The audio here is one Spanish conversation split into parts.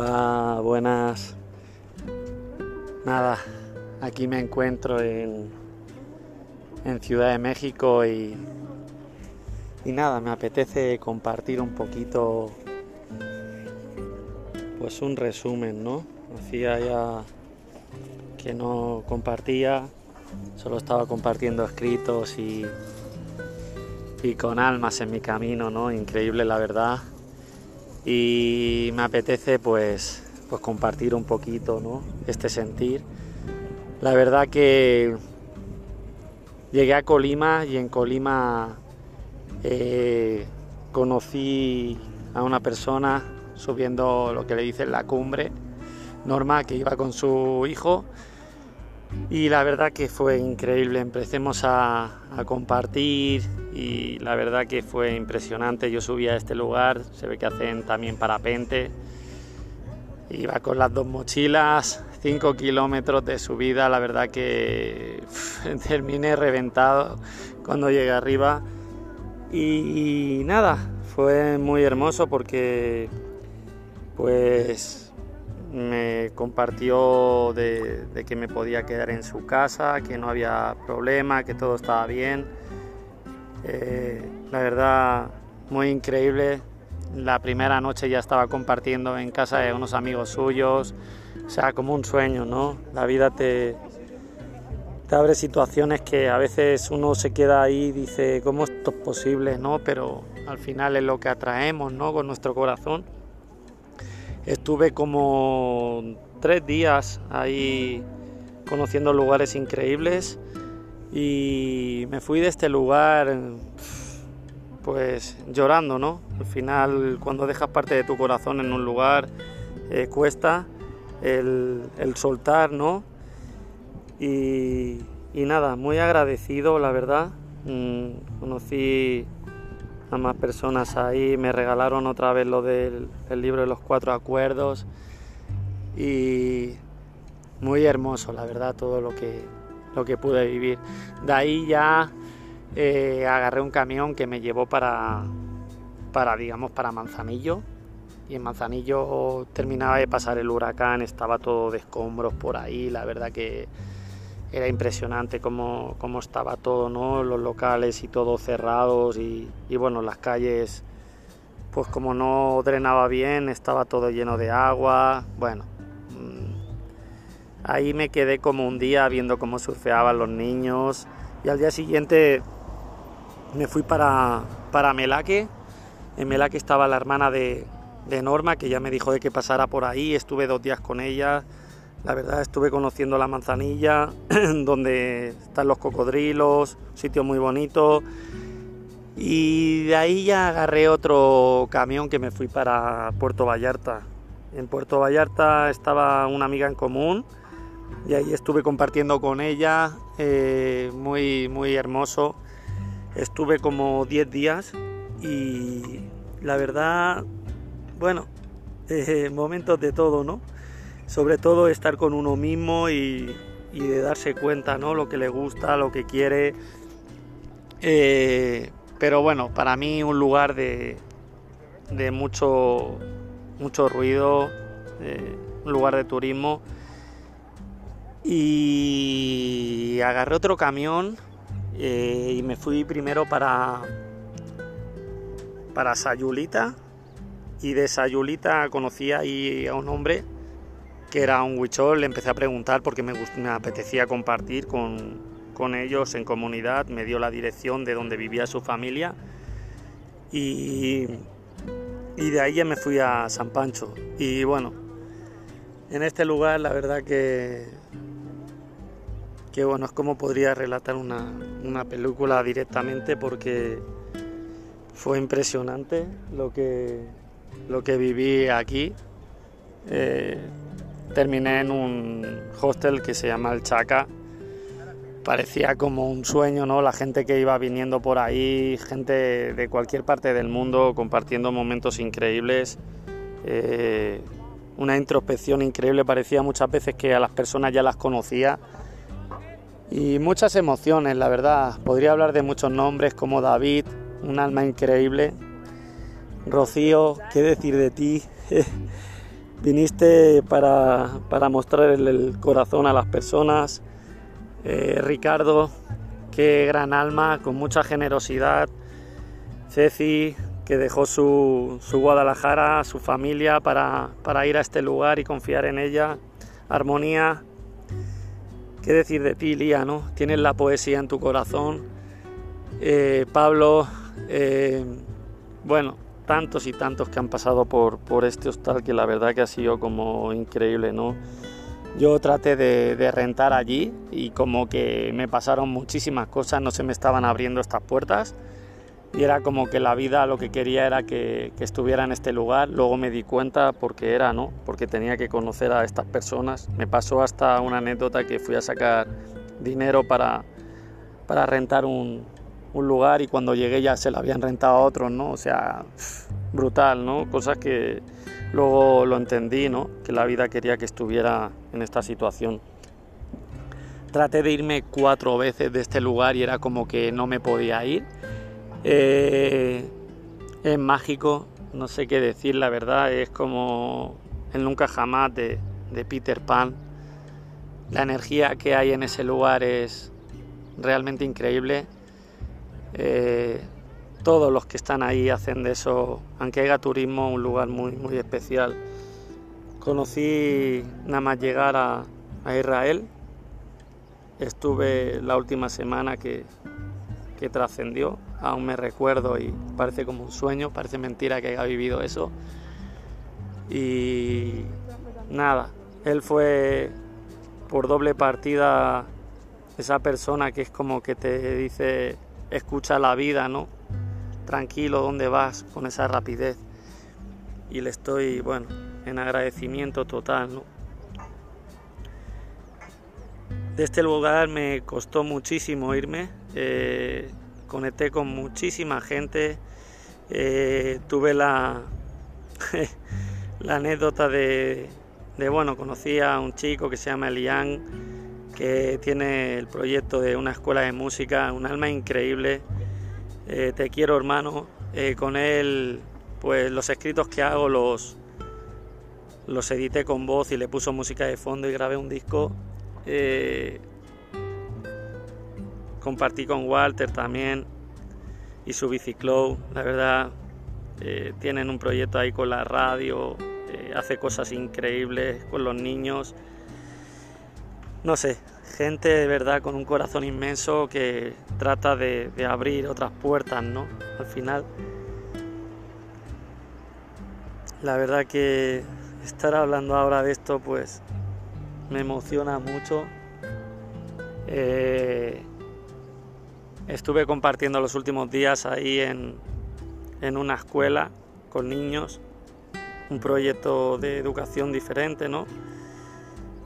Hola, buenas. Nada, aquí me encuentro en, en Ciudad de México y, y nada, me apetece compartir un poquito, pues un resumen, ¿no? Hacía ya que no compartía, solo estaba compartiendo escritos y, y con almas en mi camino, ¿no? Increíble la verdad y me apetece pues, pues compartir un poquito ¿no? este sentir. La verdad que llegué a Colima y en Colima eh, conocí a una persona subiendo lo que le dicen la cumbre, Norma, que iba con su hijo y la verdad que fue increíble. Empecemos a, compartir y la verdad que fue impresionante. Yo subí a este lugar, se ve que hacen también parapente. Iba con las dos mochilas, 5 kilómetros de subida, la verdad que terminé reventado cuando llegué arriba. y nada, fue muy hermoso porque pues me compartió de, que me podía quedar en su casa, que no había problema, que todo estaba bien. Eh, la verdad, muy increíble. La primera noche ya estaba compartiendo en casa de unos amigos suyos, o sea, como un sueño, ¿no? La vida te, te abre situaciones que a veces uno se queda ahí y dice, ¿cómo esto es posible? ¿no? Pero al final es lo que atraemos, ¿no? Con nuestro corazón. Estuve como tres días ahí conociendo lugares increíbles y me fui de este lugar pues llorando, ¿no? Al final cuando dejas parte de tu corazón en un lugar eh, cuesta el, soltar, ¿no? Y, nada, muy agradecido, la verdad. Mm, conocí a más personas ahí. Me regalaron otra vez lo del libro de los cuatro acuerdos y muy hermoso, la verdad, todo lo que, lo que pude vivir. De ahí ya eh, agarré un camión que me llevó para, para, digamos, para Manzanillo. Y en Manzanillo terminaba de pasar el huracán, estaba todo de escombros por ahí, la verdad que era impresionante cómo, cómo, estaba todo, ¿no? Los locales y todo cerrados y, y, bueno, las calles, pues como no drenaba bien, estaba todo lleno de agua, bueno. Ahí me quedé como un día viendo cómo surfeaban los niños y al día siguiente me fui para, para Melaque. En Melaque estaba la hermana de, de Norma que ya me dijo de que pasara por ahí, estuve dos días con ella la verdad estuve conociendo la manzanilla, donde están los cocodrilos, sitio muy bonito. Y de ahí ya agarré otro camión que me fui para Puerto Vallarta. En Puerto Vallarta estaba una amiga en común y ahí estuve compartiendo con ella, eh, muy, muy hermoso. Estuve como 10 días y la verdad, bueno, eh, momentos de todo, ¿no? sobre todo estar con uno mismo y, de darse cuenta, ¿no? Lo que le gusta, lo que quiere. Eh, pero bueno, para mí un lugar de, de mucho, mucho ruido, un lugar de turismo. Y agarré otro camión eh, y me fui primero para, para Sayulita. Y de Sayulita conocí ahí a un hombre que era un huichol, le empecé a preguntar porque me, me apetecía compartir con, con, ellos en comunidad, me dio la dirección de donde vivía su familia y, y de ahí ya me fui a San Pancho. Y bueno, en este lugar la verdad que, bueno, es como podría relatar una, una película directamente porque fue impresionante lo que, lo que viví aquí. Eh, terminé en un hostel que se llama El Chaca. Parecía como un sueño, ¿no? La gente que iba viniendo por ahí, gente de cualquier parte del mundo compartiendo momentos increíbles. Eh, una introspección increíble, parecía muchas veces que a las personas ya las conocía. Y muchas emociones, la verdad. Podría hablar de muchos nombres como David, un alma increíble. Rocío, ¿qué decir de ti? viniste para, mostrar el, corazón a las personas. Eh, Ricardo, qué gran alma, con mucha generosidad. Ceci, que dejó su, Guadalajara, su familia, para, ir a este lugar y confiar en ella. Armonía, qué decir de ti, Lía, ¿no? Tienes la poesía en tu corazón. Eh, Pablo, eh, bueno, tantos y tantos que han pasado por, por este hostal que la verdad que ha sido como increíble, ¿no? Yo traté de, rentar allí y como que me pasaron muchísimas cosas, no se me estaban abriendo estas puertas y era como que la vida lo que quería era que, estuviera en este lugar. Luego me di cuenta porque era, ¿no? Porque tenía que conocer a estas personas. Me pasó hasta una anécdota que fui a sacar dinero para, para rentar un, un lugar y cuando llegué ya se la habían rentado a otros, ¿no? O sea, brutal, ¿no? Cosas que luego lo entendí, ¿no? Que la vida quería que estuviera en esta situación. Traté de irme cuatro veces de este lugar y era como que no me podía ir. Eh, es mágico, no sé qué decir, la verdad, es como el nunca jamás de, Peter Pan. La energía que hay en ese lugar es realmente increíble eh, todos los que están ahí hacen de eso, aunque haya turismo, un lugar muy, muy especial. Conocí nada más llegar a, Israel, estuve la última semana que, que trascendió, aún me recuerdo y parece como un sueño, parece mentira que haya vivido eso. Y nada, él fue por doble partida esa persona que es como que te dice escucha la vida, ¿no? Tranquilo, ¿dónde vas? Con esa rapidez. Y le estoy, bueno, en agradecimiento total, ¿no? De este lugar me costó muchísimo irme, eh, conecté con muchísima gente, eh, tuve la, la anécdota de, de, bueno, conocí a un chico que se llama Elian, que tiene el proyecto de una escuela de música, un alma increíble. Eh, te quiero hermano, con él pues los escritos que hago los, los edité con voz y le puso música de fondo y grabé un disco. Compartí con Walter también y su biciclo, la verdad tienen un proyecto ahí con la radio, hace cosas increíbles con los niños no sé, gente de verdad con un corazón inmenso que trata de, abrir otras puertas, ¿no? Al final, la verdad que estar hablando ahora de esto, pues me emociona mucho. Eh, estuve compartiendo los últimos días ahí en, en una escuela con niños, un proyecto de educación diferente, ¿no?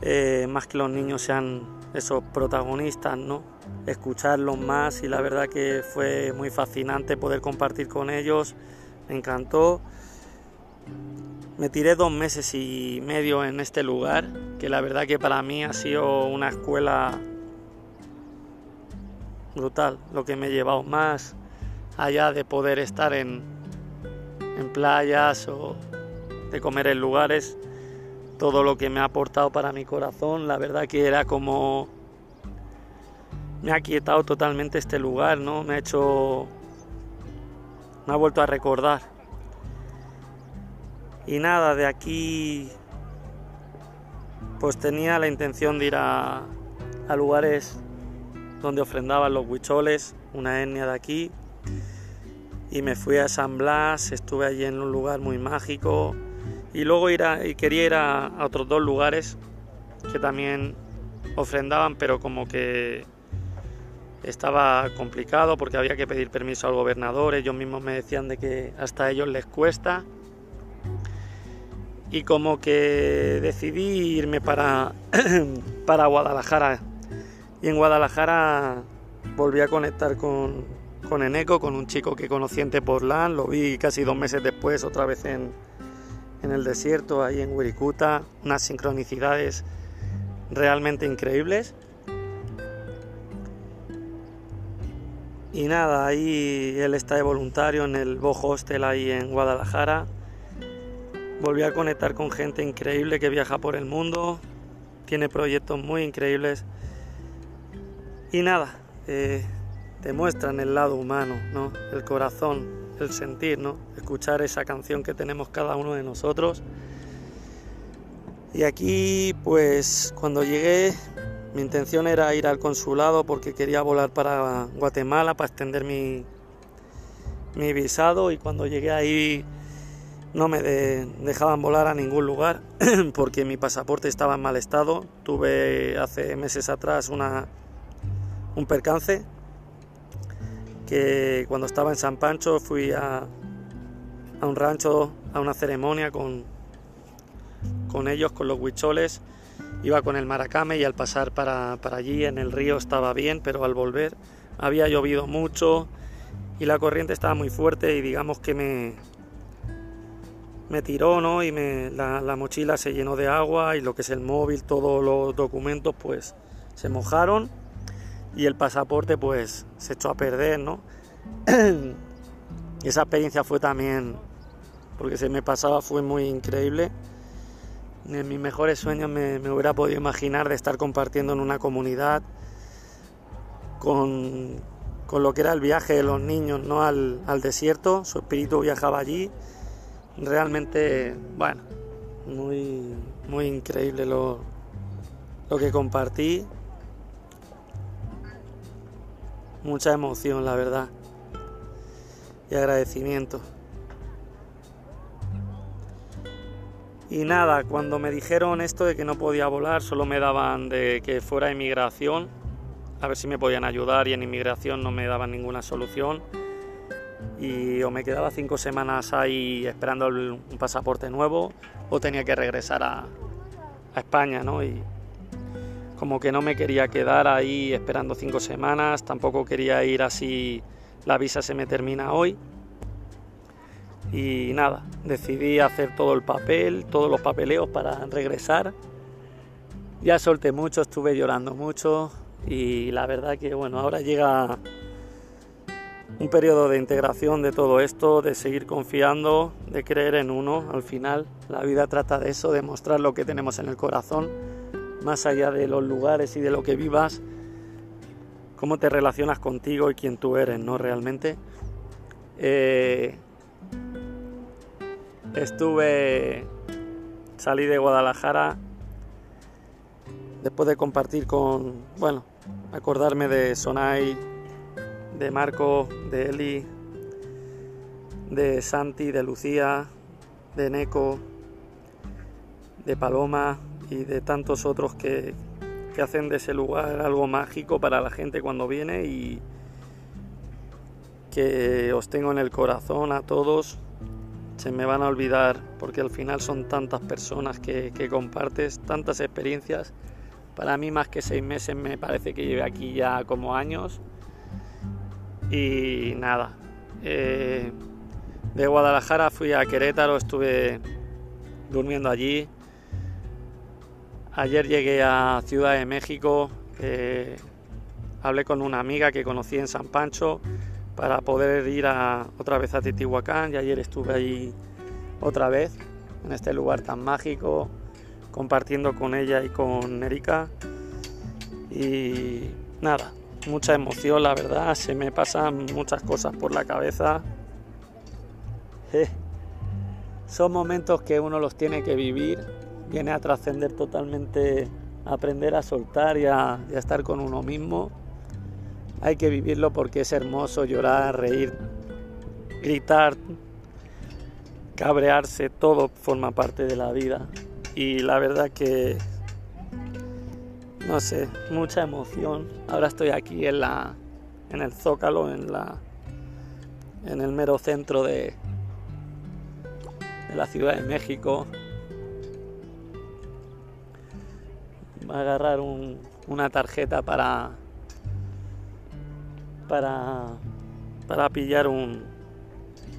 Eh, más que los niños sean esos protagonistas, ¿no? Escucharlos más y la verdad que fue muy fascinante poder compartir con ellos, me encantó. Me tiré dos meses y medio en este lugar, que la verdad que para mí ha sido una escuela brutal, lo que me he llevado más allá de poder estar en, en playas o de comer en lugares todo lo que me ha aportado para mi corazón. La verdad que era como... Me ha quietado totalmente este lugar, ¿no? Me ha hecho... Me ha vuelto a recordar. Y nada, de aquí... Pues tenía la intención de ir a, a lugares donde ofrendaban los huicholes, una etnia de aquí. Y me fui a San Blas, estuve allí en un lugar muy mágico, y luego y quería ir a, otros dos lugares que también ofrendaban, pero como que estaba complicado porque había que pedir permiso al gobernador, ellos mismos me decían de que hasta a ellos les cuesta. Y como que decidí irme para, para Guadalajara. Y en Guadalajara volví a conectar con, con Eneco, con un chico que conocí en Tepoztlán, lo vi casi dos meses después otra vez en, en el desierto, ahí en Wirikuta, unas sincronicidades realmente increíbles. Y nada, ahí él está de voluntario en el Bo Hostel ahí en Guadalajara. volví a conectar con gente increíble que viaja por el mundo, tiene proyectos muy increíbles. Y nada, eh, te muestran el lado humano, ¿no? el corazón, el sentir, ¿no? escuchar esa canción que tenemos cada uno de nosotros. Y aquí, pues cuando llegué, mi intención era ir al consulado porque quería volar para Guatemala para extender mi, mi visado y cuando llegué ahí no me dejaban volar a ningún lugar porque mi pasaporte estaba en mal estado. Tuve hace meses atrás una, un percance que cuando estaba en San Pancho fui a, a un rancho, a una ceremonia con, con ellos, con los huicholes. Iba con el maracame y al pasar para, para allí en el río estaba bien, pero al volver había llovido mucho y la corriente estaba muy fuerte y digamos que me, me tiró, ¿no? Y me, la, mochila se llenó de agua y lo que es el móvil, todos los documentos, pues se mojaron y el pasaporte, pues se echó a perder, ¿no? esa experiencia fue también, porque se me pasaba, fue muy increíble. En mis mejores sueños me, hubiera podido imaginar de estar compartiendo en una comunidad con, con lo que era el viaje de los niños ¿no? al, al desierto. Su espíritu viajaba allí realmente, bueno, muy, muy increíble lo, lo que compartí. Mucha emoción, la verdad. Y agradecimiento. Y nada, cuando me dijeron esto de que no podía volar, solo me daban de que fuera inmigración, a ver si me podían ayudar y en inmigración no me daban ninguna solución y o me quedaba cinco semanas ahí esperando un pasaporte nuevo o tenía que regresar a, a España, ¿no? Como que no me quería quedar ahí esperando cinco semanas, tampoco quería ir así, la visa se me termina hoy. Y nada, decidí hacer todo el papel, todos los papeleos para regresar. Ya solté mucho, estuve llorando mucho y la verdad que bueno, ahora llega un periodo de integración de todo esto, de seguir confiando, de creer en uno. Al final la vida trata de eso, de mostrar lo que tenemos en el corazón, más allá de los lugares y de lo que vivas, cómo te relacionas contigo y quién tú eres, ¿no? Realmente. Eh, estuve, salí de Guadalajara después de compartir con, bueno, acordarme de Sonai de Marco, de Eli, de Santi, de Lucía, de Neco, de Paloma y de tantos otros que, que hacen de ese lugar algo mágico para la gente cuando viene y que os tengo en el corazón a todos. Se me van a olvidar porque al final son tantas personas que, compartes, tantas experiencias. Para mí más que seis meses me parece que lleve aquí ya como años y nada, eh, de Guadalajara fui a Querétaro, estuve durmiendo allí. Ayer llegué a Ciudad de México, hablé con una amiga que conocí en San Pancho para poder ir a, otra vez a Titihuacán y ayer estuve allí otra vez, en este lugar tan mágico, compartiendo con ella y con Erika. Y nada, mucha emoción, la verdad, se me pasan muchas cosas por la cabeza. Eh, son momentos que uno los tiene que vivir, viene a trascender totalmente, aprender a soltar y a, y a estar con uno mismo. Hay que vivirlo porque es hermoso llorar, reír, gritar, cabrearse, todo forma parte de la vida. Y la verdad que no sé, mucha emoción. Ahora estoy aquí en la en el Zócalo, en la en el mero centro de, de la Ciudad de México. Voy a agarrar una tarjeta para para para pillar un,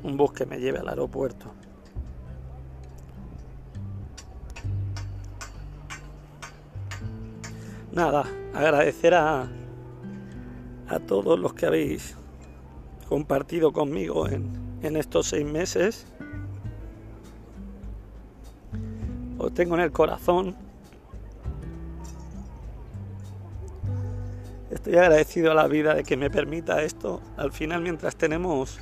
un bus que me lleve al aeropuerto. nada, agradecer a, a todos los que habéis compartido conmigo en, en estos seis meses. os tengo en el corazón. Estoy agradecido a la vida de que me permita esto. Al final, mientras tenemos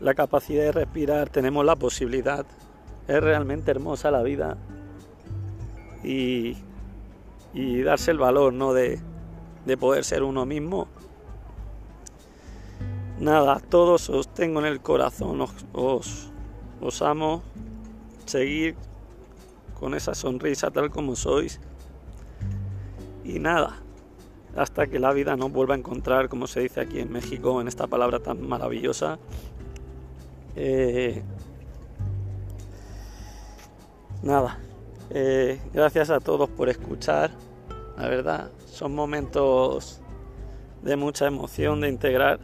la capacidad de respirar, tenemos la posibilidad. Es realmente hermosa la vida. Y, darse el valor, ¿no? De, de poder ser uno mismo. Nada, todos os tengo en el corazón, os, os, amo. Seguir con esa sonrisa tal como sois. Y nada, hasta que la vida nos vuelva a encontrar, como se dice aquí en México, en esta palabra tan maravillosa. Eh, nada, eh, gracias a todos por escuchar. La verdad, son momentos de mucha emoción de integrar.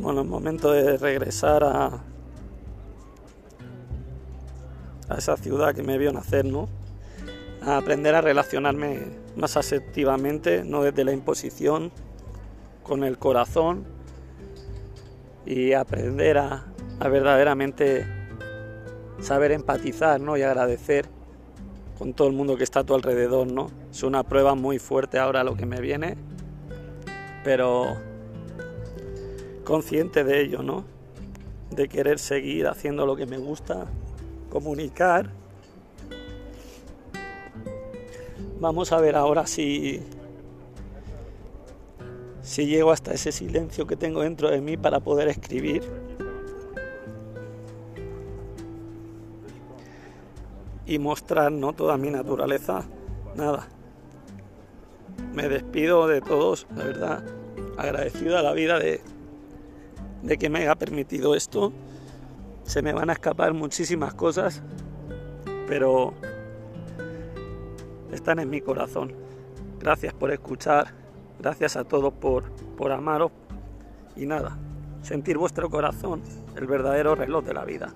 Bueno, es momento de regresar a, a esa ciudad que me vio nacer, ¿no? A aprender a relacionarme más asertivamente, no desde la imposición, con el corazón y aprender a, a verdaderamente saber empatizar ¿no? y agradecer con todo el mundo que está a tu alrededor, ¿no? Es una prueba muy fuerte ahora lo que me viene, pero consciente de ello, ¿no? De querer seguir haciendo lo que me gusta, comunicar. Vamos a ver ahora si si llego hasta ese silencio que tengo dentro de mí para poder escribir y mostrar ¿no? toda mi naturaleza. Nada. Me despido de todos, la verdad, agradecido a la vida de, de que me haya permitido esto. Se me van a escapar muchísimas cosas, pero están en mi corazón. Gracias por escuchar, gracias a todos por, por amaros y nada, sentir vuestro corazón, el verdadero reloj de la vida.